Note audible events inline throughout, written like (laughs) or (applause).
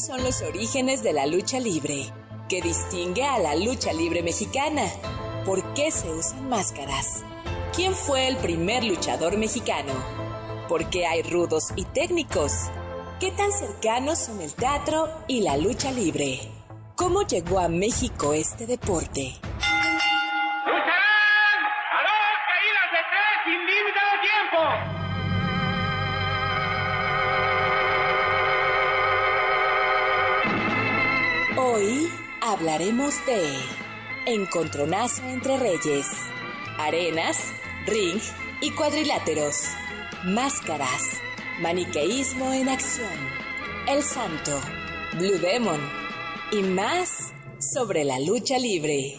¿Cuáles son los orígenes de la lucha libre? ¿Qué distingue a la lucha libre mexicana? ¿Por qué se usan máscaras? ¿Quién fue el primer luchador mexicano? ¿Por qué hay rudos y técnicos? ¿Qué tan cercanos son el teatro y la lucha libre? ¿Cómo llegó a México este deporte? Hablaremos de Encontronazo entre Reyes, Arenas, ring y cuadriláteros, máscaras, maniqueísmo en acción, el santo, Blue Demon y más sobre la lucha libre.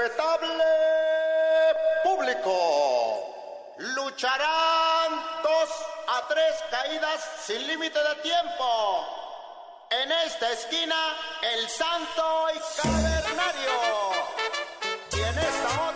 Respetable público lucharán dos a tres caídas sin límite de tiempo. En esta esquina, el Santo y Cavernario. Y en esta.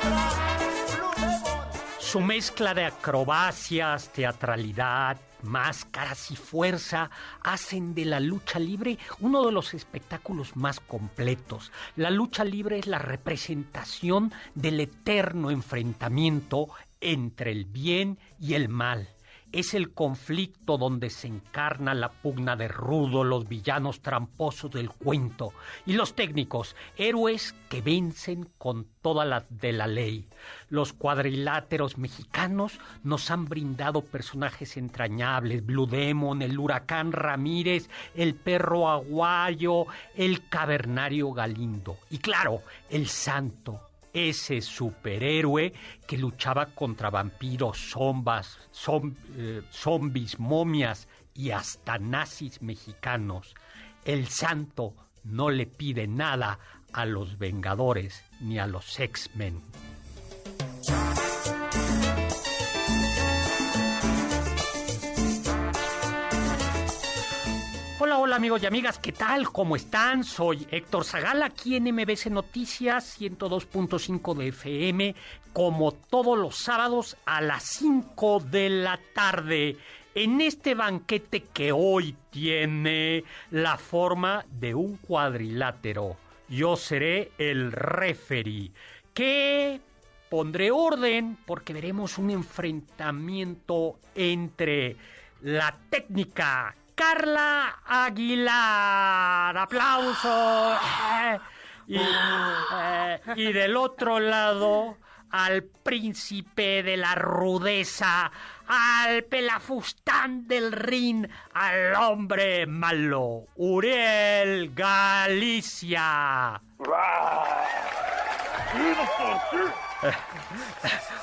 Su mezcla de acrobacias, teatralidad, máscaras y fuerza hacen de la lucha libre uno de los espectáculos más completos. La lucha libre es la representación del eterno enfrentamiento entre el bien y el mal. Es el conflicto donde se encarna la pugna de Rudo, los villanos tramposos del cuento, y los técnicos, héroes que vencen con toda la de la ley. Los cuadriláteros mexicanos nos han brindado personajes entrañables, Blue Demon, el huracán Ramírez, el perro aguayo, el cavernario Galindo, y claro, el santo, ese superhéroe que luchaba contra vampiros, zombas, eh, momias y hasta nazis mexicanos. El santo no le pide nada a los Vengadores ni a los X-Men. Amigos y amigas, ¿qué tal? ¿Cómo están? Soy Héctor Zagala, aquí en MBC Noticias 102.5 de FM, como todos los sábados a las 5 de la tarde, en este banquete que hoy tiene la forma de un cuadrilátero. Yo seré el referee, que pondré orden porque veremos un enfrentamiento entre la técnica Carla Aguilar. Aplausos. Y, eh, y, del otro lado, al príncipe de la rudeza, al pelafustán del Rin, al hombre malo, Uriel Galicia.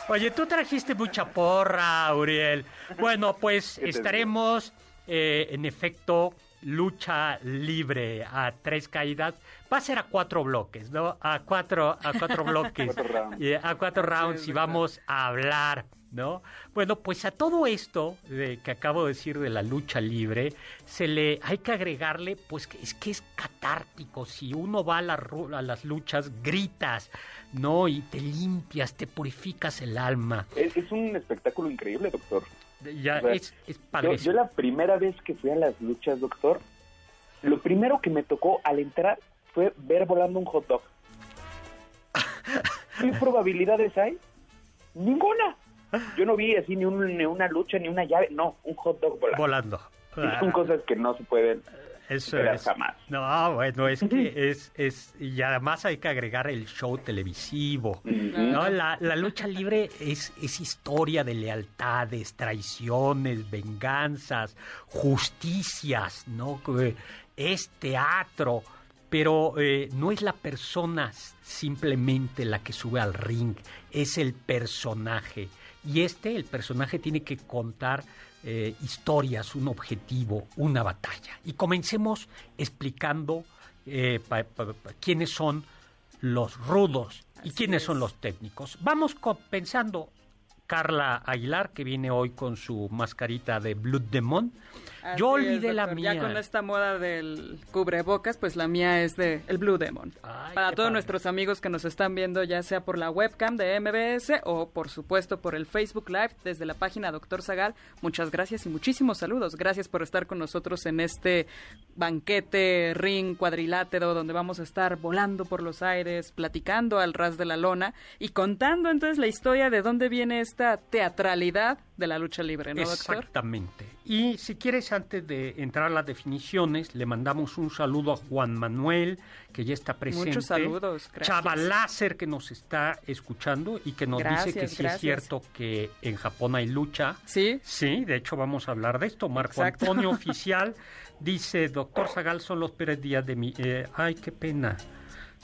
Oye, tú trajiste mucha porra, Uriel. Bueno, pues estaremos eh, en efecto, lucha libre a tres caídas, va a ser a cuatro bloques, ¿no? A cuatro, a cuatro bloques, (laughs) a cuatro rounds y vamos a hablar, ¿no? Bueno, pues a todo esto de, que acabo de decir de la lucha libre, se le hay que agregarle, pues que es que es catártico. Si uno va a, a las luchas, gritas, ¿no? Y te limpias, te purificas el alma. Es, es un espectáculo increíble, doctor. Ya, es, es yo, yo, la primera vez que fui a las luchas, doctor, lo primero que me tocó al entrar fue ver volando un hot dog. ¿Qué probabilidades hay? Ninguna. Yo no vi así ni, un, ni, una lucha ni una llave, no, un hot dog volando. Volando. son cosas que no se pueden Eso Pero es. jamás. No, bueno, es que (laughs) es, es, y además hay que agregar el show televisivo. ¿no? La, la lucha libre es, es historia de lealtades, traiciones, venganzas, justicias, ¿no? Es teatro, pero eh, no es la persona simplemente la que sube al ring, es el personaje. Y este, el personaje, tiene que contar eh, historias, un objetivo, una batalla. Y comencemos explicando eh, pa- pa- pa- quiénes son los rudos y quiénes son los técnicos. Vamos pensando, Carla Aguilar, que viene hoy con su mascarita de Blood Demon. Así Yo es, olvidé la mía. Ya con esta moda del cubrebocas, pues la mía es de el Blue Demon. Ay, Para todos padre. nuestros amigos que nos están viendo, ya sea por la webcam de MBS o por supuesto por el Facebook Live desde la página Doctor Zagal, muchas gracias y muchísimos saludos. Gracias por estar con nosotros en este banquete, ring, cuadrilátero, donde vamos a estar volando por los aires, platicando al ras de la lona y contando entonces la historia de dónde viene esta teatralidad de la lucha libre, ¿no, doctor? Exactamente. Y si quieres, antes de entrar a las definiciones, le mandamos un saludo a Juan Manuel, que ya está presente. Muchos saludos, gracias. Chava Láser, que nos está escuchando y que nos dice que sí es cierto que en Japón hay lucha. Sí, Sí, de hecho vamos a hablar de esto. Marco Exacto. Antonio (laughs) Oficial dice, doctor Zagal, son los peores días de mi... eh, ay, qué pena.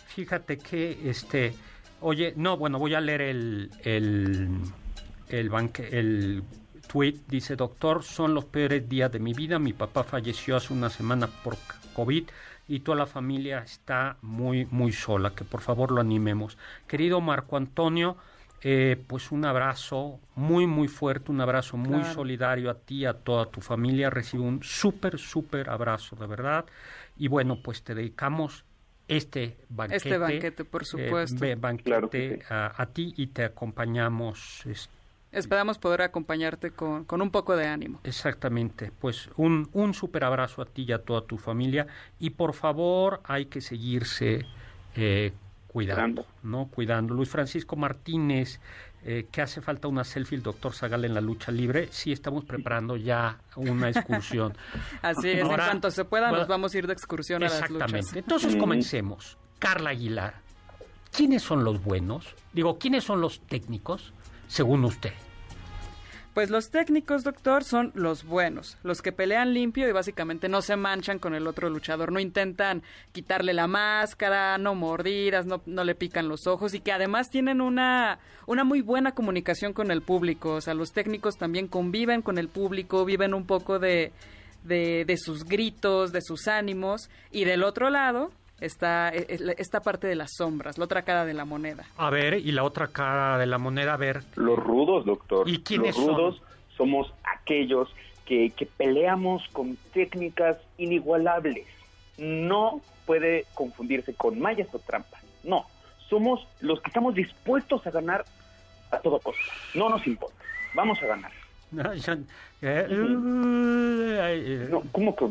Fíjate que, este... Oye, no, bueno, voy a leer el... el el, banque, el tweet dice, doctor, son los peores días de mi vida. Mi papá falleció hace una semana por COVID y toda la familia está muy, muy sola. Que por favor lo animemos. Querido Marco Antonio, eh, pues un abrazo muy, muy fuerte, un abrazo muy Claro. solidario a ti, a toda tu familia. Recibe un súper, súper abrazo, de verdad. Y bueno, pues te dedicamos este banquete. Este banquete, por eh, supuesto. be- banquete Claro que sí. a, a ti y te acompañamos. este, Esperamos poder acompañarte con, con un poco de ánimo. Exactamente, pues un, un super abrazo a ti y a toda tu familia y por favor hay que seguirse eh, cuidando, Cuidando. ¿no? Cuidando. Luis Francisco Martínez, eh, que hace falta una selfie el doctor Zagal en la lucha libre, sí estamos preparando ya una excursión. (laughs) Así es, Ahora, en cuanto se pueda bueno, nos vamos a ir de excursión a las Exactamente. luchas. Entonces comencemos. Carla Aguilar, ¿quiénes son los buenos? Digo, ¿quiénes son los técnicos, según usted? Pues los técnicos, doctor, son los buenos, los que pelean limpio y básicamente no se manchan con el otro luchador, no intentan quitarle la máscara, no mordidas, no, no le pican los ojos y que además tienen una, una muy buena comunicación con el público. O sea, los técnicos también conviven con el público, viven un poco de, de, de sus gritos, de sus ánimos y del otro lado está eh, eh, esta parte de las sombras, la otra cara de la moneda. A ver, y la otra cara de la moneda, a ver, Los rudos, doctor. ¿Y quiénes Los son? rudos somos aquellos que, que peleamos con técnicas inigualables. No puede confundirse con mallas o trampas. No, somos los que estamos dispuestos a ganar a todo costo. No nos importa. Vamos a ganar. (laughs) No, eh, uh, ay, eh, No, ¿Cómo que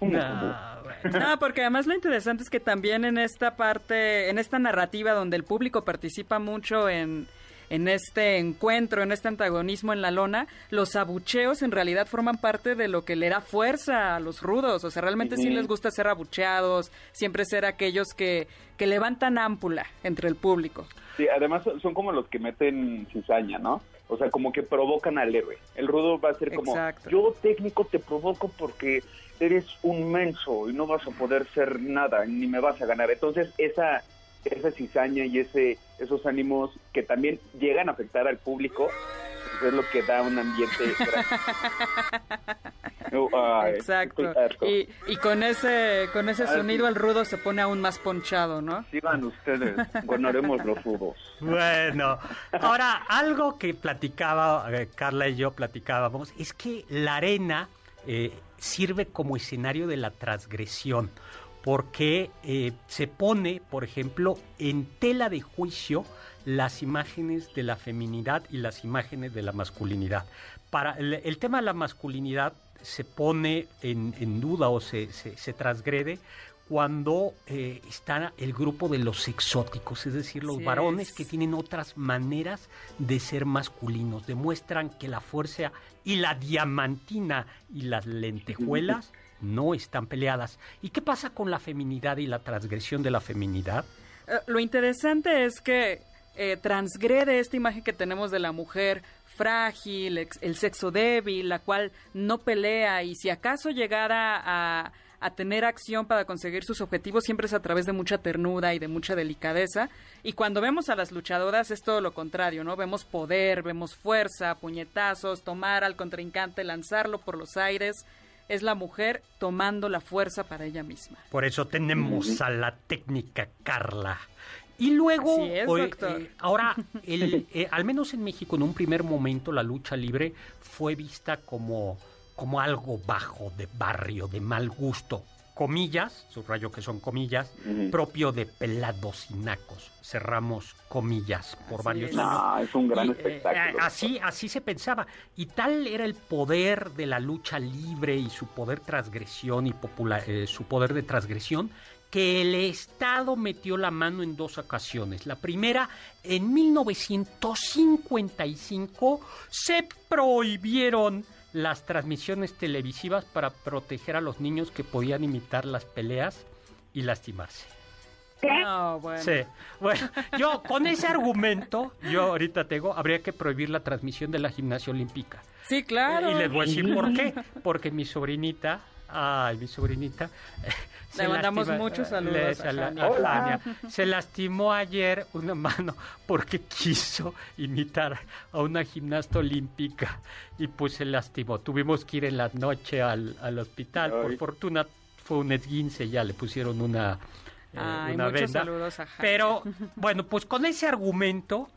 no, bueno. No, porque además lo interesante es que también en esta parte, en esta narrativa donde el público participa mucho en, en este encuentro, en este antagonismo en la lona, los abucheos en realidad forman parte de lo que le da fuerza a los rudos. O sea, realmente sí les gusta ser abucheados, siempre ser aquellos que, que levantan ámpula entre el público. Sí, además son como los que meten cizaña, ¿no? O sea, como que provocan al héroe. El rudo va a ser como, Exacto. yo técnico te provoco porque eres un menso y no vas a poder ser nada, ni me vas a ganar. Entonces, esa esa cizaña y ese esos ánimos que también llegan a afectar al público, pues es lo que da un ambiente... (laughs) Oh, ay, Exacto. Y, y con ese, con ese Ah, sonido sí. el rudo se pone aún más ponchado, ¿no? Sigan ustedes, ganaremos los rudos. Bueno, ahora algo que platicaba eh, Carla y yo platicábamos es que la arena eh, sirve como escenario de la transgresión porque eh, se pone, por ejemplo, en tela de juicio las imágenes de la feminidad y las imágenes de la masculinidad. Para el, el tema de la masculinidad se pone en, en duda o se, se, se transgrede cuando eh, está el grupo de los exóticos, es decir, los varones es. que tienen otras maneras de ser masculinos, demuestran que la fuerza y la diamantina y las lentejuelas no están peleadas. ¿Y qué pasa con la feminidad y la transgresión de la feminidad? Eh, lo interesante es que eh, transgrede esta imagen que tenemos de la mujer frágil, el sexo débil, la cual no pelea y si acaso llegara a, a tener acción para conseguir sus objetivos siempre es a través de mucha ternura y de mucha delicadeza. Y cuando vemos a las luchadoras es todo lo contrario, ¿no? Vemos poder, vemos fuerza, puñetazos, tomar al contrincante, lanzarlo por los aires. Es la mujer tomando la fuerza para ella misma. Por eso tenemos a la técnica Carla. Y luego, eh, ahora, (laughs) el, eh, al menos en México, en un primer momento, la lucha libre fue vista como como algo bajo, de barrio, de mal gusto. Comillas, subrayo que son comillas, propio de pelados y nacos. Cerramos comillas por varios años. Ah, es un gran eh, espectáculo. así, así se pensaba. Y tal era el poder de la lucha libre y su poder transgresión y popular, eh, su poder de transgresión que el Estado metió la mano en dos ocasiones. La primera, en 1955, se prohibieron las transmisiones televisivas para proteger a los niños que podían imitar las peleas y lastimarse. No, bueno. Sí. Bueno, yo con ese argumento, yo ahorita tengo, habría que prohibir la transmisión de la gimnasia olímpica. Sí, claro. Y les voy a decir por qué. Porque mi sobrinita, ay, mi sobrinita, (laughs) le mandamos muchos saludos a, (laughs) Se lastimó ayer una mano porque (laughs) quiso imitar a una gimnasta olímpica y pues se lastimó. Tuvimos que ir en la noche al, hospital. Por fortuna fue un esguince, ya le pusieron una, eh, una venda. Pero bueno, pues con ese argumento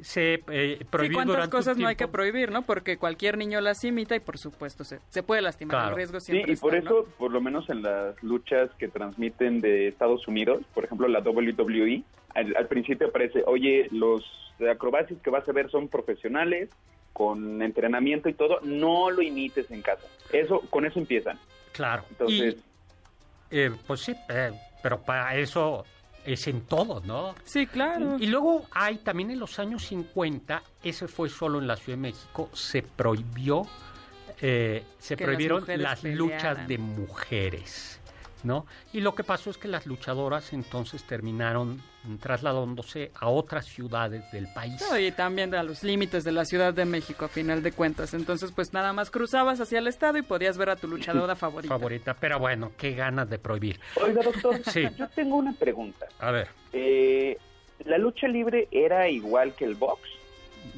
se eh, prohibió sí, ¿cuántas cosas no hay que prohibir, no? Porque cualquier niño las imita y por supuesto se, se puede lastimar. El riesgo siempre Sí, y por eso, por lo menos en las luchas que transmiten de Estados Unidos, por ejemplo la WWE, al, principio aparece, oye, los acrobacias que vas a ver son profesionales, con entrenamiento y todo, no lo imites en casa. Eso, con eso empiezan. Claro. Entonces... Eh, pues sí, eh, pero para eso es en todo, ¿no? Sí, claro. Y luego hay también en los años 50, ese fue solo en la Ciudad de México, se prohibió, eh, se prohibieron las, luchas de mujeres. ¿No? Y lo que pasó es que las luchadoras entonces terminaron trasladándose a otras ciudades del país. y también a los límites de la Ciudad de México, a final de cuentas. Entonces, pues nada más cruzabas hacia el estado y podías ver a tu luchadora (laughs) favorita. Favorita, pero bueno, qué ganas de prohibir. Oiga, doctor, (laughs) sí. yo tengo una pregunta. A ver. Eh, ¿La lucha libre era igual que el box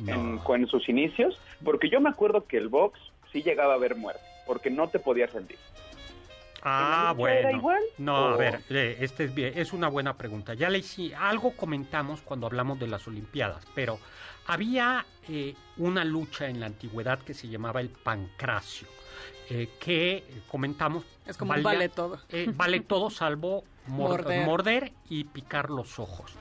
en, en sus inicios? Porque yo me acuerdo que el box sí llegaba a haber muerte, porque no te podías rendir. Ah, bueno. No, a ver, este es, bien, es una buena pregunta. Ya le hice, algo comentamos cuando hablamos de las Olimpiadas, pero había eh, una lucha en la antigüedad que se llamaba el pancracio, eh, que comentamos. Es como vale todo. Eh, vale (laughs) todo salvo morder. y picar los ojos.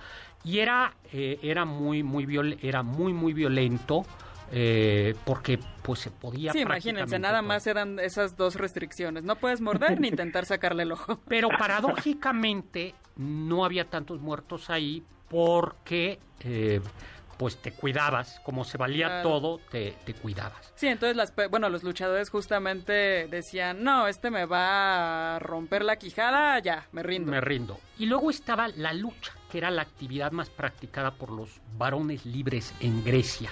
Y era, era, muy, muy viol era muy, muy violento eh, porque pues se podía sí imagínense nada más eran esas dos restricciones no puedes morder ni intentar sacarle el ojo (laughs) pero paradójicamente no había tantos muertos ahí porque eh, pues te cuidabas, como se valía todo, te, te, cuidabas. Sí, entonces las, bueno, los luchadores justamente decían, no, este me va a romper la quijada, ya, me rindo. Me rindo. Y luego estaba la lucha, que era la actividad más practicada por los varones libres en Grecia.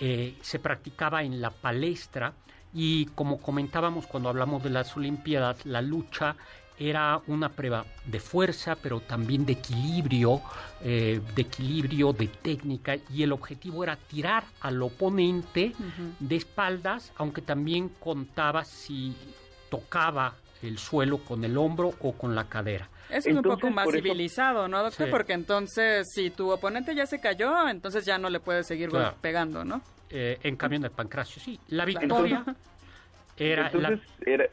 Eh, se practicaba en la palestra y como comentábamos cuando hablamos de las Olimpiadas, la lucha era una prueba de fuerza, pero también de equilibrio, eh, de equilibrio, de técnica, y el objetivo era tirar al oponente de espaldas, aunque también contaba si tocaba el suelo con el hombro o con la cadera. Es un poco más civilizado, ¿no, doctor? Porque entonces, si tu oponente ya se cayó, entonces ya no le puedes seguir pegando, ¿no? Eh, en cambio, en el pancracio, sí. La victoria (laughs) era... Entonces,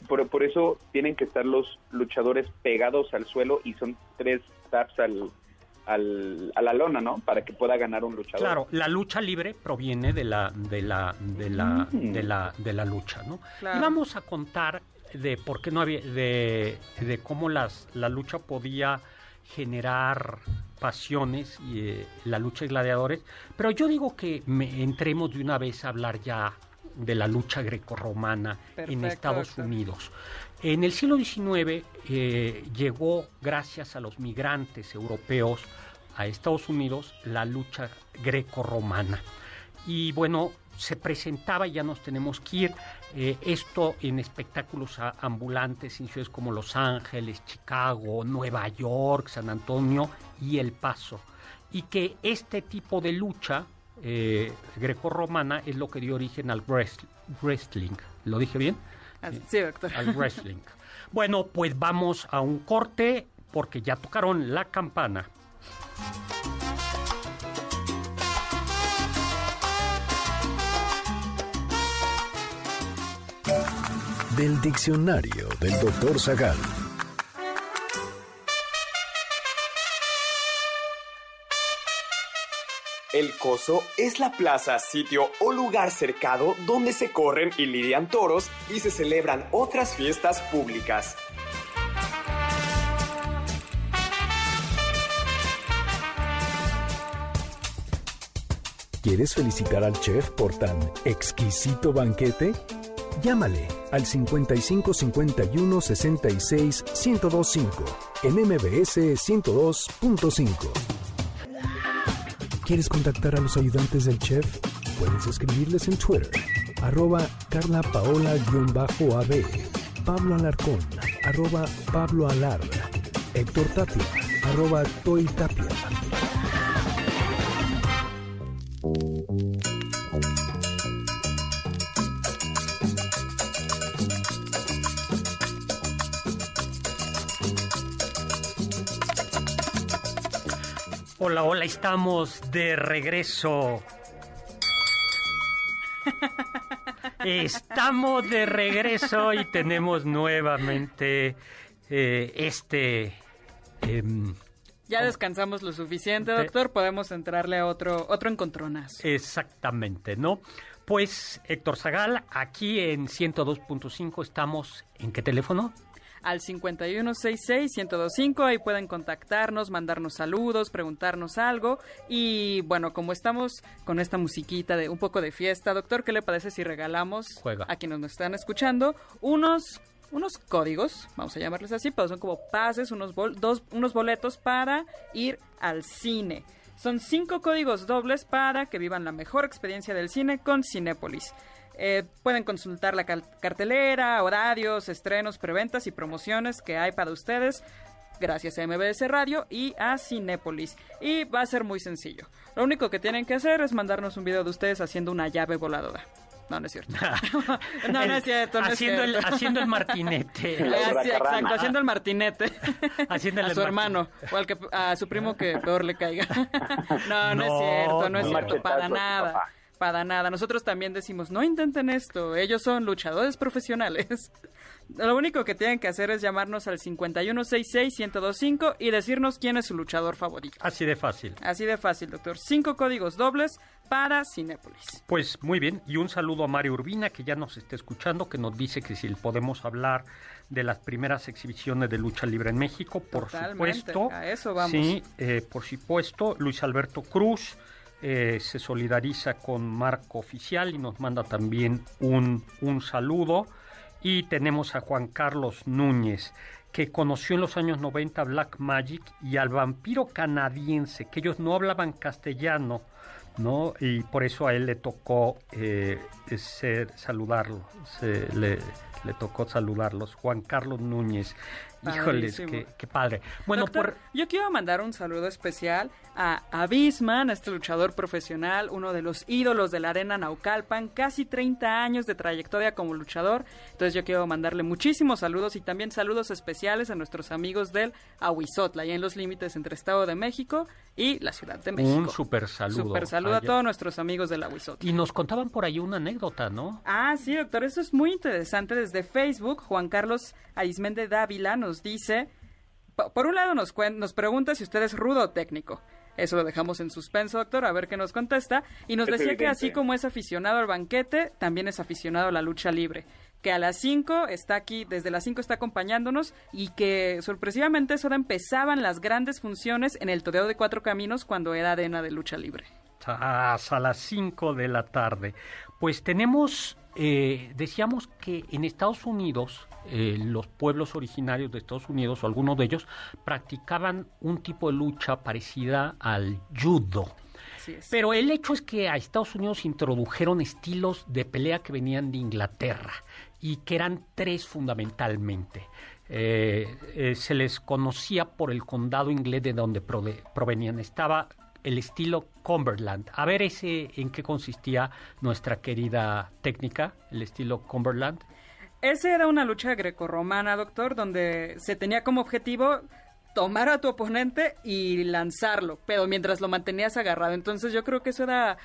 por, eso tienen que estar los luchadores pegados al suelo y son tres taps al, al, a la lona, ¿no? Para que pueda ganar un luchador. Claro, la lucha libre proviene de la de la de la mm. de la de la lucha, ¿no? Y vamos a contar de por qué no había, de, de cómo las, la lucha podía generar pasiones y eh, la lucha de gladiadores, pero yo digo que me, entremos de una vez a hablar ya de la lucha grecorromana en Estados Unidos. En el siglo XIX eh, llegó, gracias a los migrantes europeos a Estados Unidos, la lucha greco-romana. Y bueno, se presentaba, ya nos tenemos que ir, eh, esto en espectáculos ambulantes en ciudades como Los Ángeles, Chicago, Nueva York, San Antonio y El Paso. Y que este tipo de lucha eh, greco-romana es lo que dio origen al wrestling. ¿Lo dije bien? Ah, sí, doctor. Al wrestling. Bueno, pues vamos a un corte porque ya tocaron la campana. Del diccionario del doctor Zagal. El coso es la plaza, sitio o lugar cercado donde se corren y lidian toros y se celebran otras fiestas públicas. ¿Quieres felicitar al chef por tan exquisito banquete? Llámale al 55 51 66 1025 en MBS 102.5. ¿Quieres contactar a los ayudantes del chef? Puedes escribirles en Twitter, arroba Carla Paola-AB, Pablo Alarcón, arroba Pablo Alar, Héctor Tapia, arroba Toy Tapia. Hola, hola, estamos de regreso. Estamos de regreso y tenemos nuevamente eh, este... Em, ya descansamos lo suficiente, doctor. Podemos entrarle a otro, otro encontronazo. Exactamente, ¿no? Pues, Héctor Zagal, aquí en 102.5 estamos... ¿En qué teléfono? Al 5166-1025. Ahí pueden contactarnos, mandarnos saludos, preguntarnos algo. Y bueno, como estamos con esta musiquita de un poco de fiesta, doctor, ¿qué le parece si regalamos a quienes nos están escuchando unos unos códigos, vamos a llamarles así, pero son como pases, unos, dos, unos boletos para ir al cine. Son cinco códigos dobles para que vivan la mejor experiencia del cine con Cinépolis. Eh, pueden consultar la cartelera, horarios, estrenos, preventas y promociones que hay para ustedes gracias a MBS Radio y a Cinépolis. Y va a ser muy sencillo. Lo único que tienen que hacer es mandarnos un video de ustedes haciendo una llave voladora. No, no es cierto. (laughs) (laughs) no, no es cierto. haciendo, El, (laughs) haciendo el martinete. exacto, haciendo el martinete. Haciendo a su hermano o al que, a su primo que peor le caiga. no, no, es cierto, no es cierto, para nada. Para nada. Nosotros también decimos, no intenten esto, ellos son luchadores profesionales. (laughs) Lo único que tienen que hacer es llamarnos al 5166-1025 y decirnos quién es su luchador favorito. Así de fácil. Así de fácil, doctor. Cinco códigos dobles para Cinépolis. Pues muy bien, y un saludo a Mario Urbina que ya nos está escuchando, que nos dice que si podemos hablar de las primeras exhibiciones de lucha libre en México, por supuesto. A eso vamos. Sí, eh, por supuesto. Luis Alberto Cruz eh, se solidariza con Marco Oficial y nos manda también un, un saludo. Y tenemos a Juan Carlos Núñez, que conoció en los años 90 Black Magic y al vampiro canadiense, que ellos no hablaban castellano, ¿no? Y por eso a él le tocó eh, ser, saludarlo, se, le, le tocó saludarlos. Juan Carlos Núñez. Híjoles, qué, padre. Bueno, por... yo quiero mandar un saludo especial a Abisman, este luchador profesional, uno de los ídolos de la arena Naucalpan, casi 30 años de trayectoria como luchador. Entonces yo quiero mandarle muchísimos saludos y también saludos especiales a nuestros amigos del Ahuizotla, ahí en los límites entre Estado de México y la Ciudad de México. Un super saludo. Super saludo a todos nuestros amigos del Ahuizotla. Y nos contaban por ahí una anécdota, ¿no? Ah, sí, doctor, eso es muy interesante. Desde Facebook, Juan Carlos Arismende Dávila nos dice, por un lado nos, nos pregunta si usted es rudo o técnico. Eso lo dejamos en suspenso, doctor, a ver qué nos contesta. Y nos decía que así como es aficionado al banquete, también es aficionado a la lucha libre. Que a las 5 está aquí, desde las 5 está acompañándonos y que sorpresivamente eso empezaban las grandes funciones en el Toreo de Cuatro Caminos cuando era arena de lucha libre. Hasta las 5 de la tarde. Pues tenemos, eh, decíamos que en Estados Unidos eh, los pueblos originarios de Estados Unidos, o algunos de ellos, practicaban un tipo de lucha parecida al judo. Pero el hecho es que a Estados Unidos introdujeron estilos de pelea que venían de Inglaterra y que eran tres fundamentalmente. Eh, eh, se les conocía por el condado inglés de donde provenían. Estaba el estilo Cumberland. A ver ese en qué consistía nuestra querida técnica, el estilo Cumberland. Ese era una lucha grecorromana, doctor, donde se tenía como objetivo tomar a tu oponente y lanzarlo, pero mientras lo mantenías agarrado. Entonces yo creo que eso era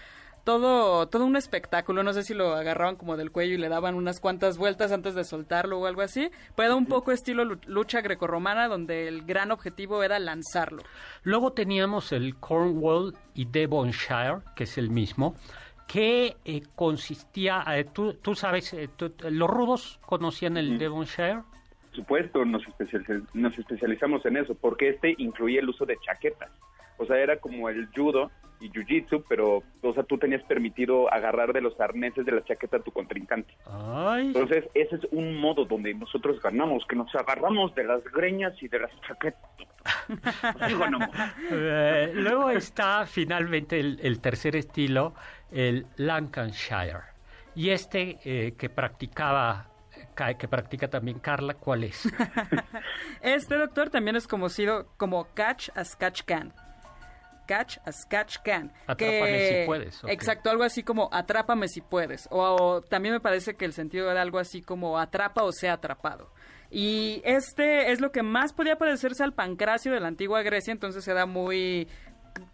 todo, todo un espectáculo. No sé si lo agarraban como del cuello y le daban unas cuantas vueltas antes de soltarlo o algo así. Pero un poco estilo lucha grecorromana, donde el gran objetivo era lanzarlo. Luego teníamos el Cornwall y Devonshire, que es el mismo que eh, consistía, eh, tú, tú, sabes, eh, los rudos conocían el Devonshire supuesto, nos, nos especializamos en eso, porque este incluía el uso de chaquetas. O sea, era como el judo y jiu-jitsu, pero, o sea, tú tenías permitido agarrar de los arneses de la chaqueta a tu contrincante. Entonces, ese es un modo donde nosotros ganamos, que nos agarramos de las greñas y de las chaquetas. (laughs) Eh, luego está finalmente el, tercer estilo, el Lancashire. Y este eh, que practicaba que practica también Carla, ¿cuál es? (laughs) este doctor también es conocido como Catch as Catch Can. Catch as Catch Can. Atrápame si puedes. Exacto, algo así como atrápame si puedes. O, también me parece que el sentido era algo así como atrapa o sea atrapado. Y este es lo que más podía parecerse al pancracio de la antigua Grecia, entonces se da muy...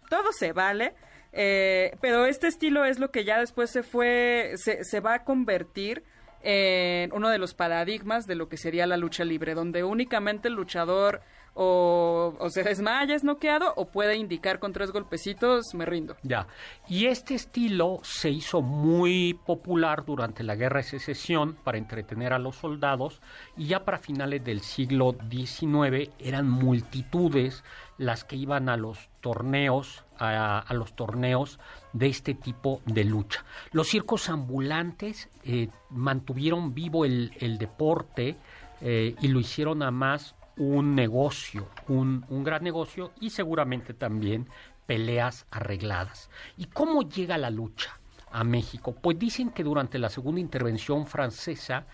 Todo se vale. Eh, pero este estilo es lo que ya después se fue, se, se va a convertir en uno de los paradigmas de lo que sería la lucha libre, donde únicamente el luchador o, se desmaya, es noqueado, o puede indicar con tres golpecitos, me rindo. Ya. Y este estilo se hizo muy popular durante la Guerra de Secesión para entretener a los soldados, y ya para finales del siglo XIX eran multitudes las que iban a los torneos, a, los torneos de este tipo de lucha. Los circos ambulantes eh, mantuvieron vivo el, deporte eh, y lo hicieron a más un negocio, un, un gran negocio y seguramente también peleas arregladas. ¿Y cómo llega la lucha? a México? Pues dicen que durante la segunda intervención francesa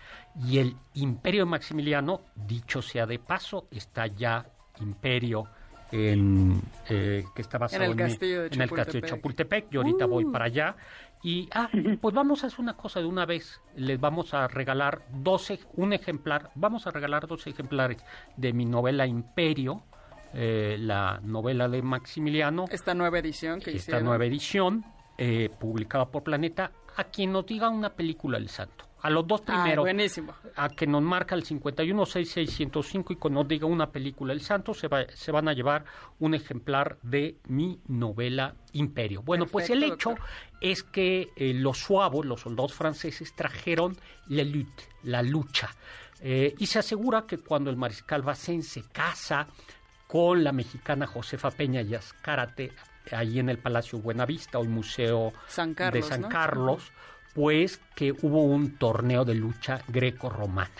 y el imperio de Maximiliano, dicho sea de paso, está ya imperio en, eh, que está basado en el, castillo de, Chapultepec. Yo ahorita voy uh. para allá. Y, ah, pues vamos a hacer una cosa de una vez. Les vamos a regalar 12, un ejemplar, vamos a regalar dos ejemplares de mi novela Imperio, eh, la novela de Maximiliano. Esta nueva edición que Esta nueva edición, eh, publicada por Planeta, a quien nos diga una película del santo a los dos primeros. buenísimo. A que nos marca el 516-605 y cuando nos diga una película El Santo, se, va, se van a llevar un ejemplar de mi novela Imperio. Bueno, pues el hecho es que eh, los suavos, los soldados franceses, trajeron la lutte, la lucha. Eh, y se asegura que cuando el mariscal Bacén se casa con la mexicana Josefa Peña y Azcárate, ahí en el Palacio Buenavista, o el Museo de San Carlos, pues que hubo un torneo de lucha greco-romana.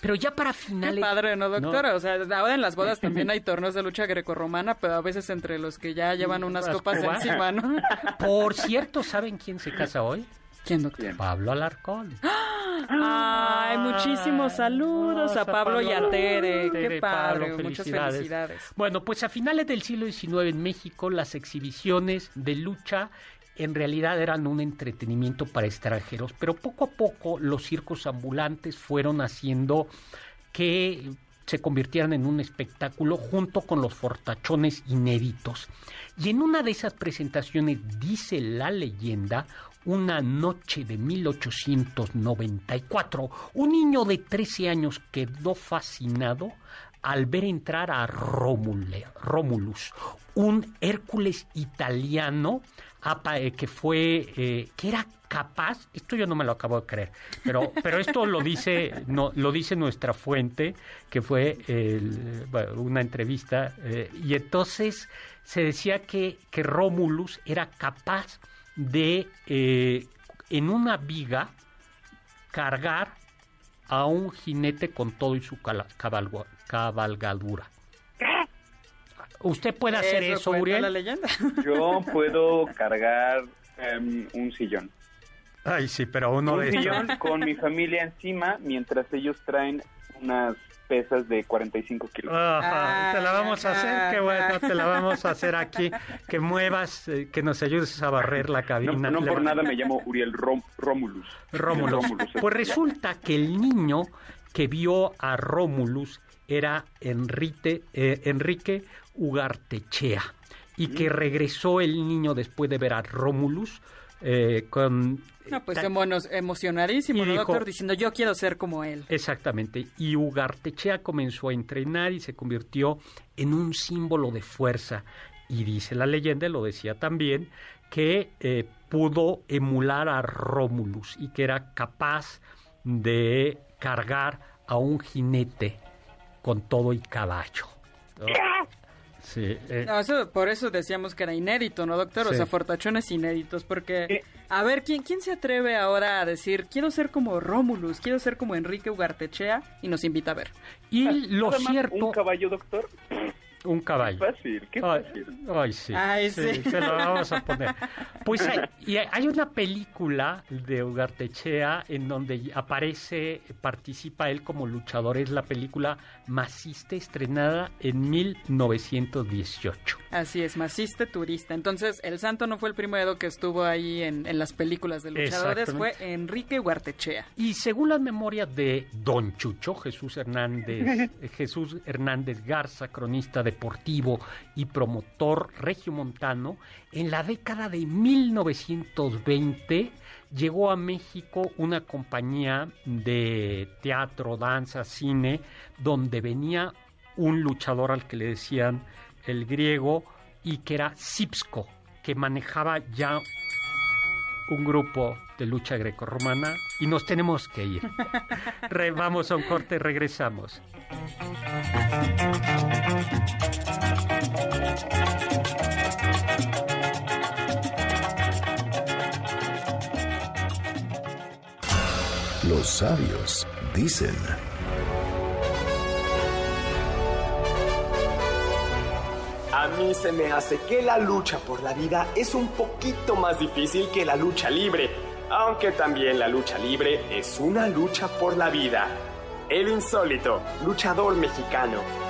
Pero ya para finales... Qué padre, ¿no, doctora? O sea, ahora en las bodas (laughs) también hay torneos de lucha greco-romana, pero a veces entre los que ya llevan unas copas encima, ¿no? (laughs) Por cierto, ¿saben quién se casa hoy? ¿Quién, doctor? Pablo Alarcón. (gasps) Ay, muchísimos saludos a Pablo y a Tere. Qué padre, muchas felicidades. Bueno, pues a finales del siglo XIX en México, las exhibiciones de lucha en realidad eran un entretenimiento para extranjeros, pero poco a poco los circos ambulantes fueron haciendo que se convirtieran en un espectáculo junto con los fortachones inéditos. Y en una de esas presentaciones, dice la leyenda, una noche de 1894, un niño de 13 años quedó fascinado al ver entrar a Romulus, un Hércules italiano eh, que fue, eh, que era capaz, esto yo no me lo acabo de creer, pero, pero esto lo dice, no, lo dice nuestra fuente, que fue una entrevista, eh, y entonces se decía que, que Romulus era capaz de, en una viga, cargar a un jinete con todo y su cabalgadura. ¿Usted puede hacer eso, Uriel? la leyenda? (laughs) Yo puedo cargar em, un sillón. Ay, sí, pero uno un de sillón con mi familia encima mientras ellos traen unas pesas de 45 kilos. Ajá, te la vamos a hacer, qué bueno, te la vamos a hacer aquí, que muevas, eh, que nos ayudes a barrer la cabina. No, por nada me llamo Uriel Rómulus. Rómulus. Pues resulta que el niño que vio a Rómulus era Enrique, eh, Enrique Ugartechea y que mm. regresó el niño después de ver a Rómulus eh, con... No, pues emocionadísimo, doctor? Diciendo, yo quiero ser como él. Exactamente. Y Ugartechea comenzó a entrenar y se convirtió en un símbolo de fuerza. Y dice la leyenda, lo decía también, que eh, pudo emular a Rómulus y que era capaz de cargar a un jinete con todo y caballo. Sí. Eh. por eso decíamos que era inédito, ¿no, doctor? O sea, fortachones inéditos, porque... A ver, ¿quién, ¿quién se atreve ahora a decir, quiero ser como Rómulus, quiero ser como Enrique Ugartechea? Y nos invita a ver. Y lo cierto... ¿Un caballo, doctor? Un caballo. Qué fácil, qué fácil. Ay, sí. Ay, sí. Se lo vamos a poner. Pues hay, y hay una película de Ugartechea en donde aparece, participa él como luchador. Es la película Maciste, estrenada en 1918. Así es, Maciste Turista. Entonces, el santo no fue el primero que estuvo ahí en, en las películas de luchadores, fue Enrique Ugartechea. Y según las memorias de Don Chucho, Jesús Hernández, (laughs) Jesús Hernández Garza, cronista de deportivo y promotor regiomontano, en la década de 1920 llegó a México una compañía de teatro, danza, cine, donde venía un luchador al que le decían el griego y que era Sipsko, que manejaba ya un grupo de lucha grecorromana y nos tenemos que ir. (laughs) vamos a un corte, regresamos. Los sabios dicen... mí se me hace que la lucha por la vida es un poquito más difícil que la lucha libre, aunque también la lucha libre es una lucha por la vida. El insólito, luchador mexicano.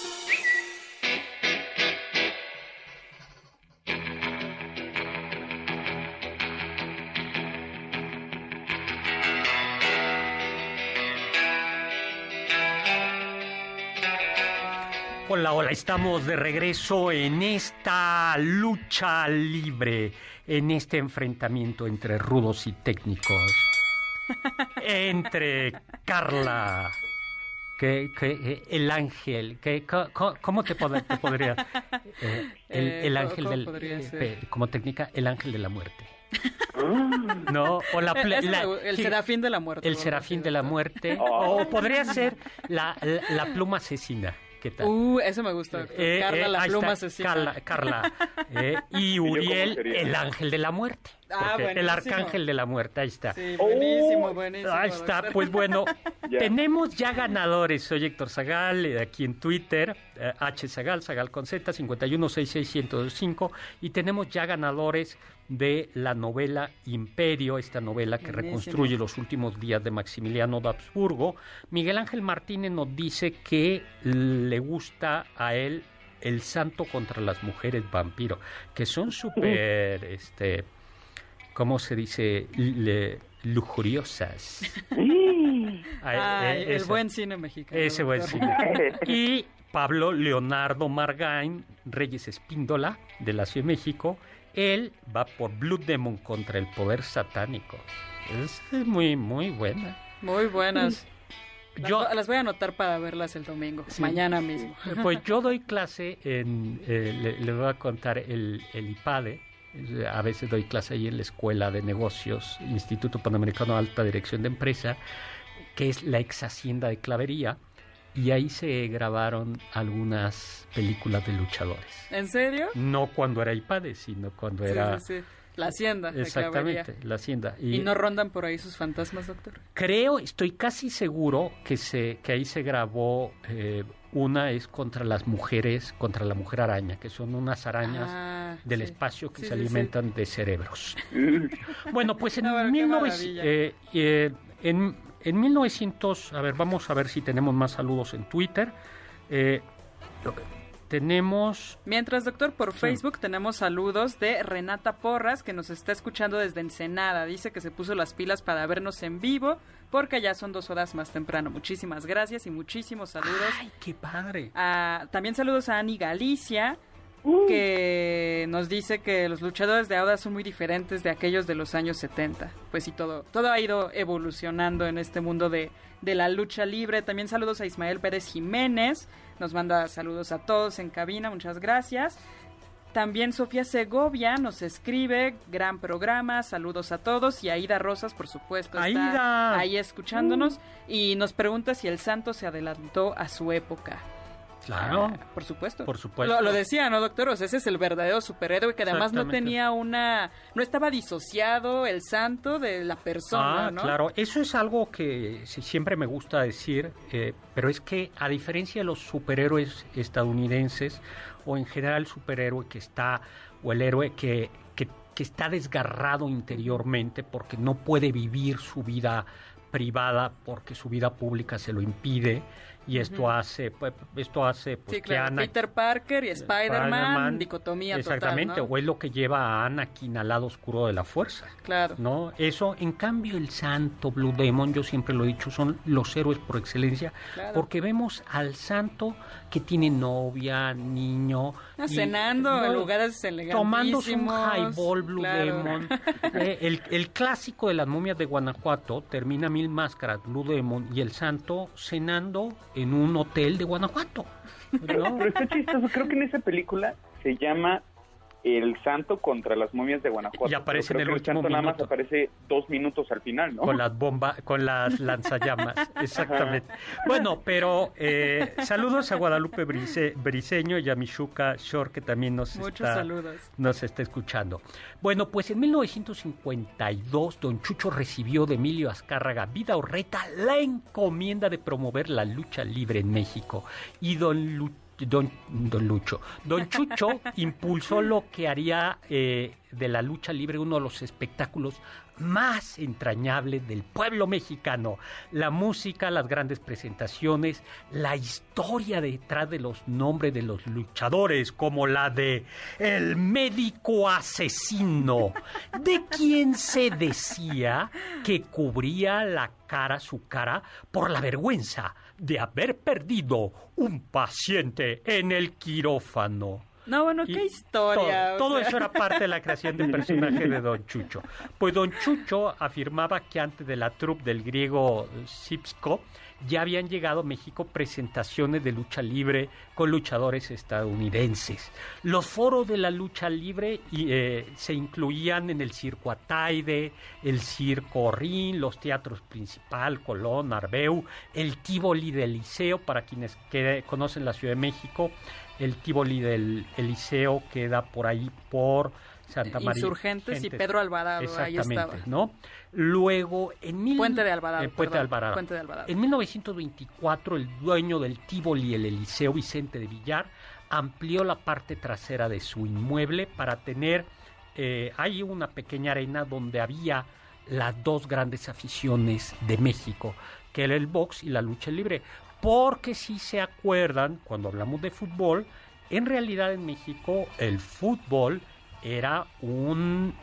Hola, hola, estamos de regreso en esta lucha libre, en este enfrentamiento entre rudos y técnicos, entre Carla, que, que el ángel, que, ¿cómo te, podría... Eh, el, eh, ángel del... Eh, como técnica, el ángel de la muerte. No, o la, el serafín de la muerte. El serafín de la muerte. O podría (laughs) ser la, la pluma asesina. ¿Qué tal? Uh, eso me gusta. Eh, Carla, eh, la pluma Carla, Carla eh, y (laughs) Uriel, el ángel de la muerte. Ah, el arcángel de la muerte, ahí está. Sí, buenísimo, buenísimo. Ahí está, pues bueno, (laughs) tenemos ya ganadores. Soy Héctor Zagal, aquí en Twitter, H Zagal, Zagal con Z, 5166125, y tenemos ya ganadores de la novela Imperio, esta novela que reconstruye los últimos días de Maximiliano de Habsburgo. Miguel Ángel Martínez nos dice que le gusta a él El Santo contra las Mujeres Vampiro, que son (laughs) súper, este, ¿cómo se dice? lujuriosas. (laughs) Eh, el buen cine mexicano. Ese buen cine. (laughs) Y Pablo Leonardo Margain, Reyes Espíndola, de la Ciudad de México, él va por Blue Demon contra el poder satánico. Es muy, muy buena. Muy buenas. Las, Yo- vo- las voy a anotar para verlas el domingo, mañana mismo. Pues yo doy clase en, eh, le, le voy a contar el, el IPADE. A veces doy clase ahí en la Escuela de Negocios, Instituto Panamericano de Alta Dirección de Empresa, que es la ex hacienda de Clavería. Y ahí se grabaron algunas películas de luchadores. ¿En serio? No cuando era IPADE, sino cuando Sí, era... sí, sí. La hacienda. Exactamente, la hacienda. ¿Y no rondan por ahí sus fantasmas, doctor? Creo, estoy casi seguro que se que ahí se grabó eh, una es contra las mujeres, contra la mujer araña, que son unas arañas Ah, del sí. espacio que Sí, se sí, alimentan de cerebros. (laughs) Bueno, pues en, bueno, qué 1900 maravilla. eh, eh, en, en 1900, a ver, vamos a ver si tenemos más saludos en Twitter. Tenemos Mientras, doctor, por Facebook tenemos saludos de Renata Porras, que nos está escuchando desde Ensenada. Dice que se puso las pilas para vernos en vivo, porque ya son dos horas más temprano. Muchísimas gracias y muchísimos saludos. ¡Ay, qué padre! a- también saludos a Ani Galicia, que nos dice que los luchadores de ahora son muy diferentes de aquellos de los años 70. Pues sí, todo, todo ha ido evolucionando en este mundo de, de la lucha libre. También saludos a Ismael Pérez Jiménez, nos manda saludos a todos en cabina, muchas gracias. También Sofía Segovia nos escribe, gran programa, saludos a todos. Y Aida Rosas, por supuesto, está ¡Aida! ahí escuchándonos. Y nos pregunta si el santo se adelantó a su época. Claro. Ah, por supuesto. Por supuesto. Lo, lo decía, ¿no, doctor? O sea, ese es el verdadero superhéroe que además no tenía una... No estaba disociado el santo de la persona, Ah, ¿no? claro, eso es algo que siempre me gusta decir, eh, pero es que a diferencia de los superhéroes estadounidenses o en general el superhéroe que está o el héroe que, que, que está desgarrado interiormente porque no puede vivir su vida privada porque su vida pública se lo impide y esto hace pues, esto hace pues, Sí, que. Ana- Peter Parker y Spider-Man, Spider-Man, dicotomía exactamente total, ¿no? o es lo que lleva a Anakin al lado oscuro de la fuerza Claro. ¿no? Eso, en cambio, el santo Blue Demon, yo siempre lo he dicho, son los héroes por excelencia, Claro. porque vemos al santo que tiene novia, niño. Ah, y- cenando en no, lugares Tomándose un highball Blue claro. Demon. (laughs) Eh, el, el clásico de las momias de Guanajuato termina Mil Máscaras, Blue Demon, y el santo cenando en un hotel de Guanajuato. ¿no? Pero está chistoso, creo que en esa película se llama El Santo contra las momias de Guanajuato. Y aparece en el que último santo nada más aparece dos minutos al final, ¿no? Con las bombas, con las lanzallamas, (laughs) exactamente. Bueno, pero eh, saludos a Guadalupe Brice- Briseño y a Mishuka Shore, que también nos Muchos está, saludos. nos está escuchando. Bueno, pues en 1952, don Chucho recibió de Emilio Azcárraga Vida Orreta la encomienda de promover la lucha libre en México. Y don Lu- Don, don Lucho. Don Chucho (laughs) impulsó lo que haría eh, de la lucha libre uno de los espectáculos más entrañables del pueblo mexicano. La música, las grandes presentaciones, la historia detrás de los nombres de los luchadores, como la de El médico asesino, de quien se decía que cubría la cara, su cara, por la vergüenza de haber perdido un paciente en el quirófano. No, bueno, Y qué historia. Todo, todo sea. eso era parte de la creación del personaje de Don Chucho. Pues Don Chucho afirmaba que antes de la troupe del griego Sipsko ya habían llegado a México presentaciones de lucha libre con luchadores estadounidenses. Los foros de la lucha libre y, eh, se incluían en el Circo Ataide, el Circo Rin, los teatros Principal, Colón, Arbeu, el Tivoli del Liceo, para quienes que conocen la Ciudad de México, el Tivoli del Eliseo queda por ahí por Santa María. Insurgentes y Gentes. Pedro Alvarado, ahí Exactamente, estaba. ¿no? Luego, en mil... Puente de Alvarado, eh, Puente de perdón, Alvarado. Puente de Alvarado. En 1924, el dueño del Tivoli, el Eliseo Vicente de Villar, amplió la parte trasera de su inmueble para tener eh, ahí una pequeña arena donde había las dos grandes aficiones de México, que era el box y la lucha libre. Porque si se acuerdan, cuando hablamos de fútbol, en realidad en México el fútbol era un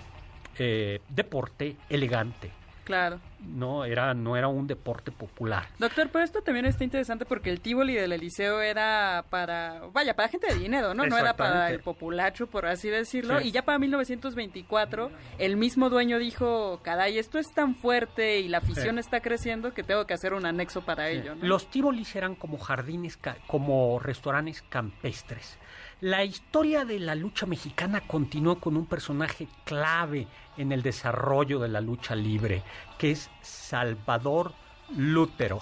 eh, deporte elegante. Claro. no era no era un deporte popular. Doctor, pero esto también está interesante porque el Tivoli del Eliseo era para, vaya, para gente de dinero, ¿no? No era para el populacho, por así decirlo. Y ya para 1924, el mismo dueño dijo, caray, esto es tan fuerte y la afición está creciendo que tengo que hacer un anexo para ello. ¿no? Los Tivolis eran como jardines, como restaurantes campestres. La historia de la lucha mexicana continuó con un personaje clave en el desarrollo de la lucha libre, que es Salvador Lútero,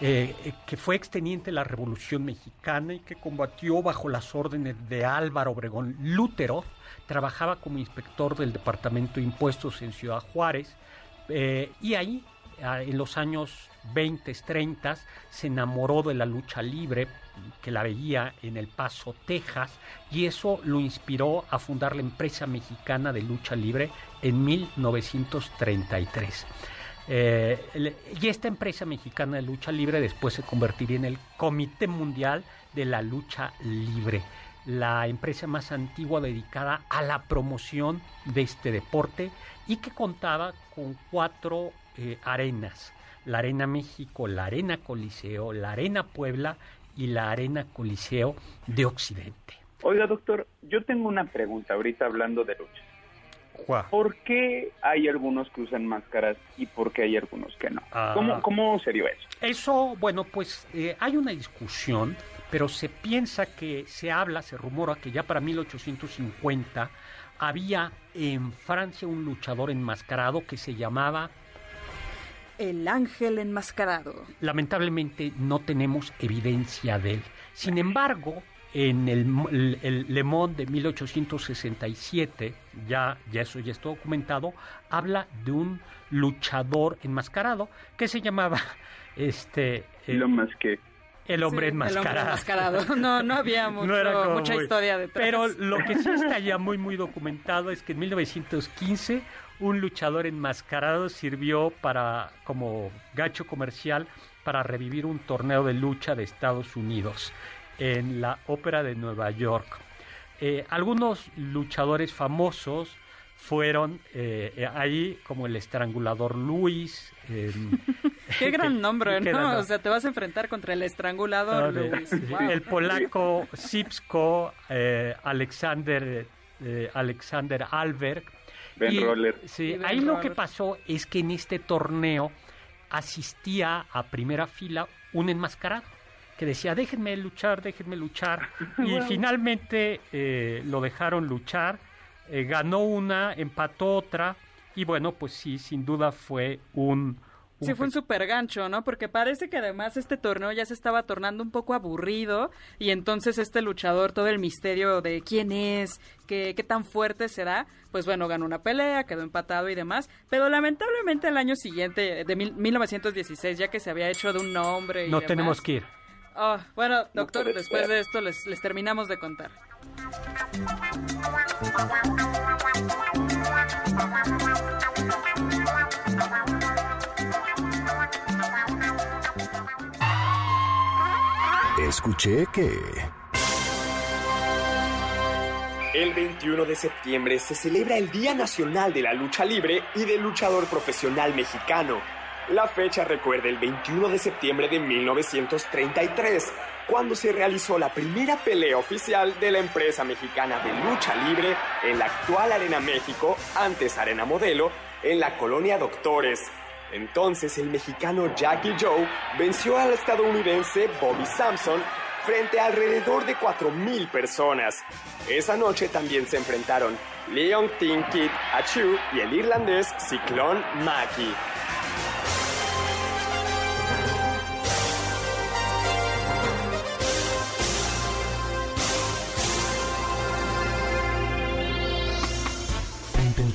eh, que fue exteniente de la Revolución Mexicana y que combatió bajo las órdenes de Álvaro Obregón. Lútero trabajaba como inspector del Departamento de Impuestos en Ciudad Juárez eh, y ahí, en los años 20, 30, se enamoró de la lucha libre, que la veía en El Paso, Texas, y eso lo inspiró a fundar la empresa mexicana de lucha libre en 1933. Eh, y esta empresa mexicana de lucha libre después se convertiría en el Comité Mundial de la Lucha Libre, la empresa más antigua dedicada a la promoción de este deporte y que contaba con cuatro eh, arenas la Arena México, la Arena Coliseo, la Arena Puebla y la Arena Coliseo de Occidente. Oiga, doctor, yo tengo una pregunta ahorita hablando de lucha. ¿Por qué hay algunos que usan máscaras y por qué hay algunos que no? Ah. ¿Cómo, se dio eso? Eso, bueno, pues eh, hay una discusión, pero se piensa que se habla, se rumora que ya para 1850 había en Francia un luchador enmascarado que se llamaba el ángel enmascarado. Lamentablemente no tenemos evidencia de él. Sin embargo, en el, el, Le Monde de 1867, ya, ya eso ya está documentado, habla de un luchador enmascarado que se llamaba (laughs) este Lo más que el hombre, enmascarado. No, no había (laughs) mucha historia detrás. Pero lo que sí está ya muy, muy documentado es que en 1915 un luchador enmascarado sirvió para como gacho comercial para revivir un torneo de lucha de Estados Unidos en la Ópera de Nueva York. Eh, algunos luchadores famosos fueron eh, ahí como el estrangulador Luis. (laughs) Qué gran (laughs) nombre, ¿no? O sea, te vas a enfrentar contra el estrangulador Luis. El polaco Sipsko, eh, Alexander, Alexander Alberg Ben Roller. Sí, ahí lo que pasó es que en este torneo asistía a primera fila un enmascarado que decía, déjenme luchar, déjenme luchar. Y (laughs) finalmente eh, lo dejaron luchar, eh, ganó una, empató otra, y bueno, pues sí, sin duda fue un Sí, fue un super gancho, ¿no? Porque parece que además este torneo ya se estaba tornando un poco aburrido y entonces este luchador, todo el misterio de quién es, qué, qué tan fuerte será, pues bueno, ganó una pelea, quedó empatado y demás, pero lamentablemente el año siguiente, de 1916, ya que se había hecho de un nombre... Y no tenemos que ir. Oh, bueno, doctor, después de esto les, les terminamos de contar. Escuché que... El 21 de septiembre se celebra el Día Nacional de la Lucha Libre y del Luchador Profesional Mexicano. La fecha recuerda el 21 de septiembre de 1933, cuando se realizó la primera pelea oficial de la empresa mexicana de lucha libre en la actual Arena México, antes Arena Modelo, en la colonia Doctores, entonces el mexicano Jackie Joe venció al estadounidense Bobby Sampson frente a alrededor de 4.000 personas. Esa noche también se enfrentaron Leon Tinkit Achu y el irlandés Cyclone Mackie.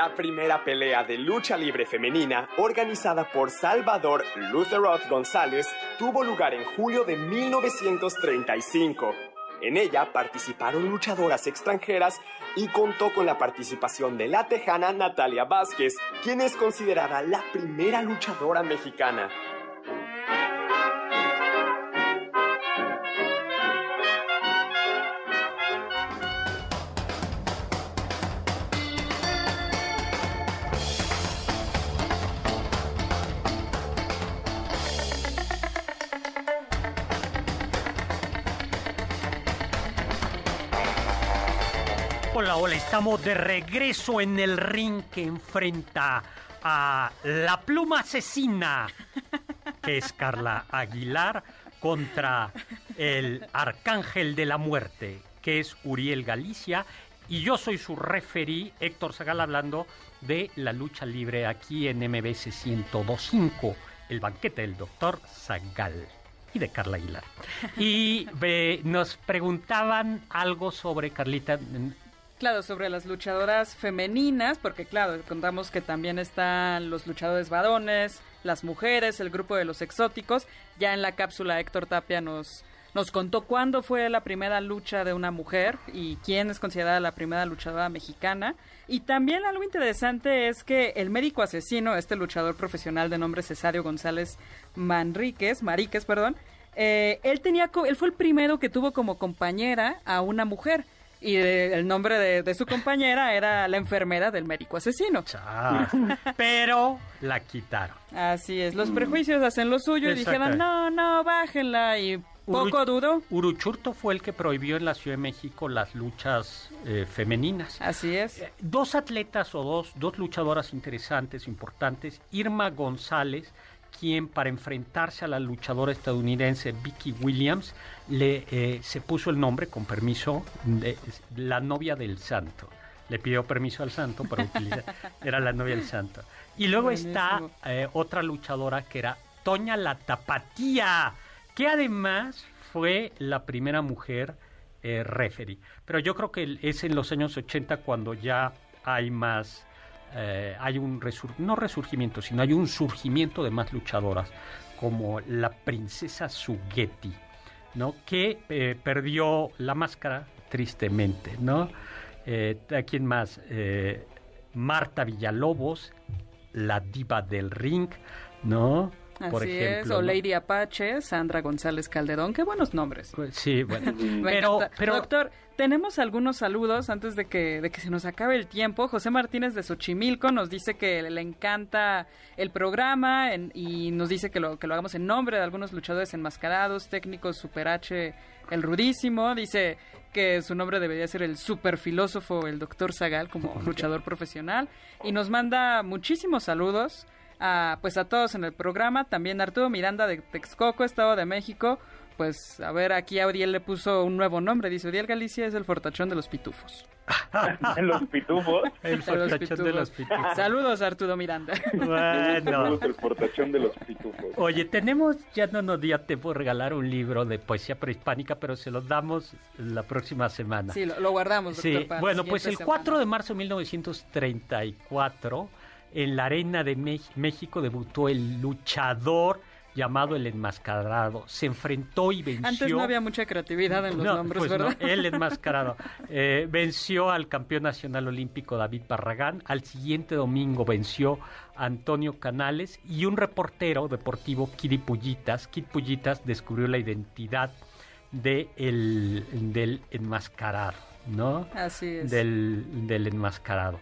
La primera pelea de lucha libre femenina, organizada por Salvador Lutheroth González, tuvo lugar en julio de 1935. En ella participaron luchadoras extranjeras y contó con la participación de la tejana Natalia Vázquez, quien es considerada la primera luchadora mexicana. Estamos de regreso en el ring que enfrenta a la pluma asesina, que es Carla Aguilar, contra el arcángel de la muerte, que es Uriel Galicia, y yo soy su referí, Héctor Zagal, hablando de la lucha libre aquí en MBS 1025, el banquete del doctor Zagal y de Carla Aguilar. Y nos preguntaban algo sobre Carlita. Claro, sobre las luchadoras femeninas, porque claro, contamos que también están los luchadores varones, las mujeres, el grupo de los exóticos. Ya en la cápsula Héctor Tapia nos, nos contó cuándo fue la primera lucha de una mujer y quién es considerada la primera luchadora mexicana. Y también algo interesante es que el médico asesino, este luchador profesional de nombre Cesario González Manríquez, Maríquez, perdón, eh, él tenía, él fue el primero que tuvo como compañera a una mujer. Y eh, el nombre de, de su compañera era la enfermera del médico asesino. (laughs) Pero la quitaron. Así es, los prejuicios hacen lo suyo y dijeron, no, no, bájenla. Y poco duro. Uruchurto fue el que prohibió en la Ciudad de México las luchas eh, femeninas. Así es. Dos atletas o dos, dos luchadoras interesantes, importantes. Irma González, quien para enfrentarse a la luchadora estadounidense Vicky Williams, le, eh, se puso el nombre, con permiso, de la novia del santo. Le pidió permiso al santo para utilizar. (laughs) Era la novia del santo. Y luego está eh, otra luchadora que era Toña la Tapatía, que además fue la primera mujer eh, referee. Pero yo creo que es en los años 80 cuando ya hay más, eh, hay un resur no resurgimiento, sino hay un surgimiento de más luchadoras, como la princesa Sugeti, ¿no? Que eh, perdió la máscara tristemente, ¿no? Eh, ¿A quién más? Eh, Marta Villalobos, la diva del ring, ¿no? Por Así ejemplo. es, o ¿no? Lady Apache, Sandra González Calderón, qué buenos nombres. Pues Sí, bueno. (laughs) Pero Doctor, tenemos algunos saludos antes de que, de que se nos acabe el tiempo. José Martínez de Xochimilco nos dice que le encanta el programa en- y nos dice que lo, que lo hagamos en nombre de algunos luchadores enmascarados, técnicos Super H, el Rudísimo. Dice que su nombre debería ser el super filósofo, el doctor Zagal, como (laughs) luchador profesional. Y nos manda muchísimos saludos a, pues a todos en el programa. También Arturo Miranda de Texcoco, Estado de México. Pues a ver, aquí a Uriel le puso un nuevo nombre. Dice Uriel Galicia es el fortachón de los pitufos. (laughs) En los pitufos. (laughs) el De los fortachón de los pitufos. Saludos Arturo Miranda. (laughs) Bueno. Saludos, el portachón de los pitufos. Oye, tenemos, ya no nos dio tiempo de regalar un libro de poesía prehispánica, pero se los damos la próxima semana. Sí, lo, lo guardamos. doctor, Sí, para bueno, pues el siguiente 4 semana. de marzo de 1934, en la Arena de México debutó el luchador llamado El Enmascarado. Se enfrentó y venció... Antes no había mucha creatividad en los No, nombres, pues no, ¿verdad? el enmascarado. (laughs) Eh, venció al campeón nacional olímpico David Barragán. Al siguiente domingo venció a Antonio Canales y un reportero deportivo, Kiri Pullitas. Kid Pullitas descubrió la identidad de el, del enmascarado, ¿no? Así es. Del, del enmascarado.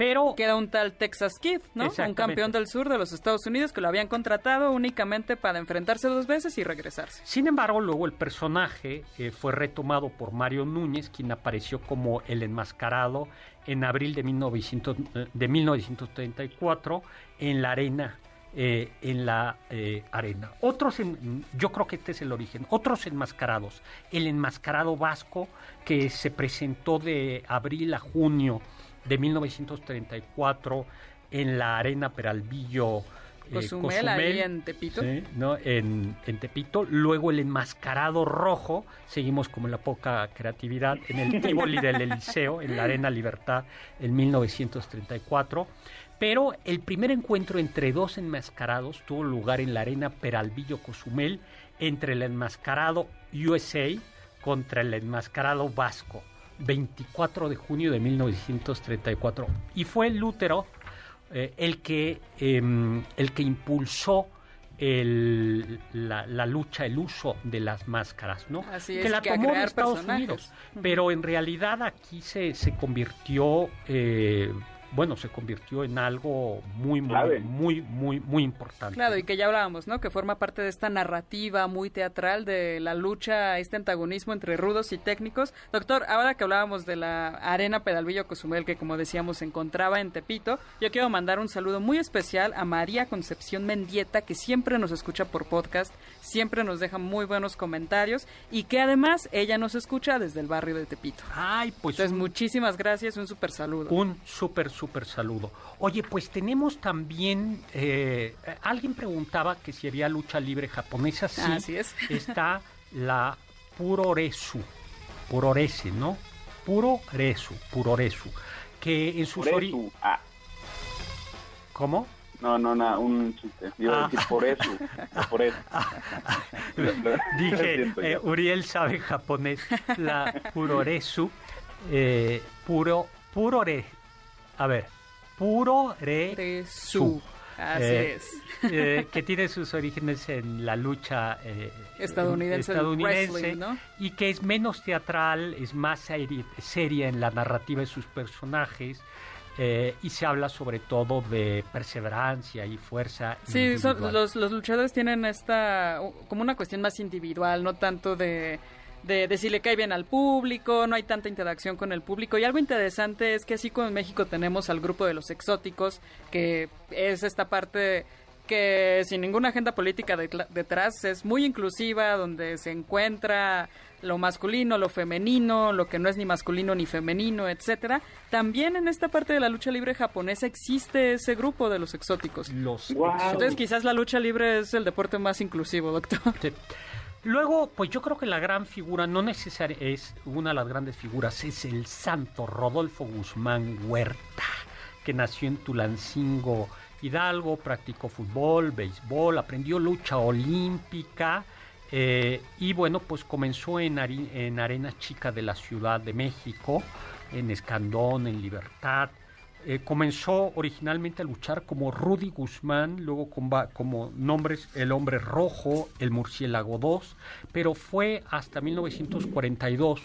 Pero Que era un tal Texas Kid, ¿no? Un campeón del sur de los Estados Unidos que lo habían contratado únicamente para enfrentarse dos veces y regresarse. Sin embargo, luego el personaje eh, fue retomado por Mario Núñez, quien apareció como el enmascarado en abril de, 1900, eh, de 1934 en la arena. eh, en la eh, arena. Otros, en- yo creo que este es el origen. Otros enmascarados. El enmascarado vasco que se presentó de abril a junio de 1934 en la arena Peralvillo Cozumel, ahí en Tepito. ¿no? En, en, Tepito. Luego el enmascarado rojo, seguimos como la poca creatividad, en el (laughs) Tivoli del Eliseo, en la Arena Libertad, en 1934. Pero el primer encuentro entre dos enmascarados tuvo lugar en la Arena Peralvillo Cozumel, entre el enmascarado USA contra el enmascarado vasco, 24 de junio de 1934. Y fue Lútero eh, el, que, em, el que impulsó la, lucha, el uso de las máscaras, ¿no? que la tomó en Estados Unidos. Pero en realidad aquí se, se convirtió eh, bueno, se convirtió en algo muy, muy, muy, muy, muy importante. Claro, y que ya hablábamos, ¿no? Que forma parte de esta narrativa muy teatral de la lucha, este antagonismo entre rudos y técnicos. Doctor, ahora que hablábamos de la arena Pedalvillo Cozumel, que como decíamos se encontraba en Tepito, yo quiero mandar un saludo muy especial a María Concepción Mendieta, que siempre nos escucha por podcast, siempre nos deja muy buenos comentarios y que además ella nos escucha desde el barrio de Tepito. Ay, pues. Entonces, muchísimas gracias, un súper saludo. Un súper súper saludo. Oye, pues tenemos también, eh, alguien preguntaba que si había lucha libre japonesa, sí, Así es. (laughs) está la Puroresu, Purorese, ¿no? Puroresu, Puroresu, que en sus orígenes... Ah. ¿Cómo? No, no, no, un chiste. Iba a decir por eso. por eso. (laughs) Dije, eh, Uriel sabe japonés. La Puroresu, eh, puro, Purore, a ver, puro re su. Así eh, es. Eh, que tiene sus orígenes en la lucha eh, estadounidense, y que es menos teatral, es más seria en la narrativa de sus personajes. Y se habla sobre todo de perseverancia y fuerza. Sí, los, los luchadores tienen esta como una cuestión más individual, no tanto de de, de, si le cae bien al público, no hay tanta interacción con el público. Y algo interesante es que así como en México tenemos al grupo de los exóticos, que es esta parte que sin ninguna agenda política detrás es muy inclusiva, donde se encuentra lo masculino, lo femenino, lo que no es ni masculino ni femenino, etcétera. También en esta parte de la lucha libre japonesa existe ese grupo de los exóticos. Los Entonces quizás la lucha libre es el deporte más inclusivo, doctor. Luego, pues yo creo que la gran figura, no necesariamente es una de las grandes figuras, es el santo Rodolfo Guzmán Huerta, que nació en Tulancingo, Hidalgo, practicó fútbol, béisbol, aprendió lucha olímpica eh, y bueno, pues comenzó en, en Arena Chica de la Ciudad de México, en Escandón, en Libertad, eh, comenzó originalmente a luchar como Rudy Guzmán, luego como nombres El Hombre Rojo, El Murciélago 2, pero fue hasta 1942,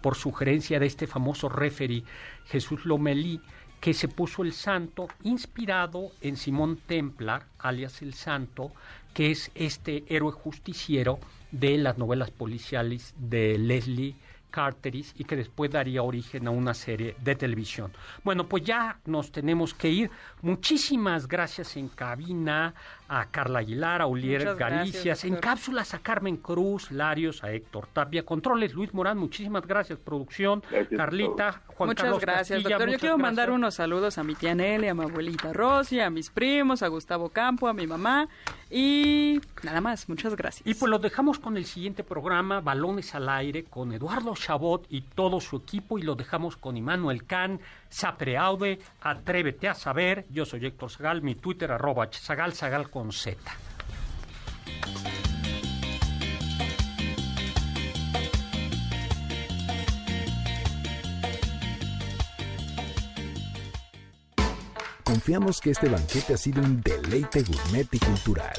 por, sugerencia de este famoso referee Jesús Lomelí, que se puso el santo inspirado en Simón Templar, alias el santo, que es este héroe justiciero de las novelas policiales de Leslie Carteris y que después daría origen a una serie de televisión. Bueno, pues ya nos tenemos que ir. Muchísimas gracias en cabina a Carla Aguilar, a Ulier Galicias, en cápsulas a Carmen Cruz, Larios, a Héctor Tapia, controles Luis Morán, muchísimas gracias, producción, Carlita, Juan muchas Carlos gracias, doctor. Yo quiero mandar unos saludos a mi tía Nelly, a mi abuelita Rosy, a mis primos, a Gustavo Campo, a mi mamá y nada más, muchas gracias. Y pues los dejamos con el siguiente programa, Balones al Aire, con Eduardo Chabot y todo su equipo y lo dejamos con Immanuel Can, Sapreaude, Atrévete a Saber, yo soy Héctor Zagal, mi Twitter arroba Zagal con Z. Confiamos que este banquete ha sido un deleite gourmet y cultural.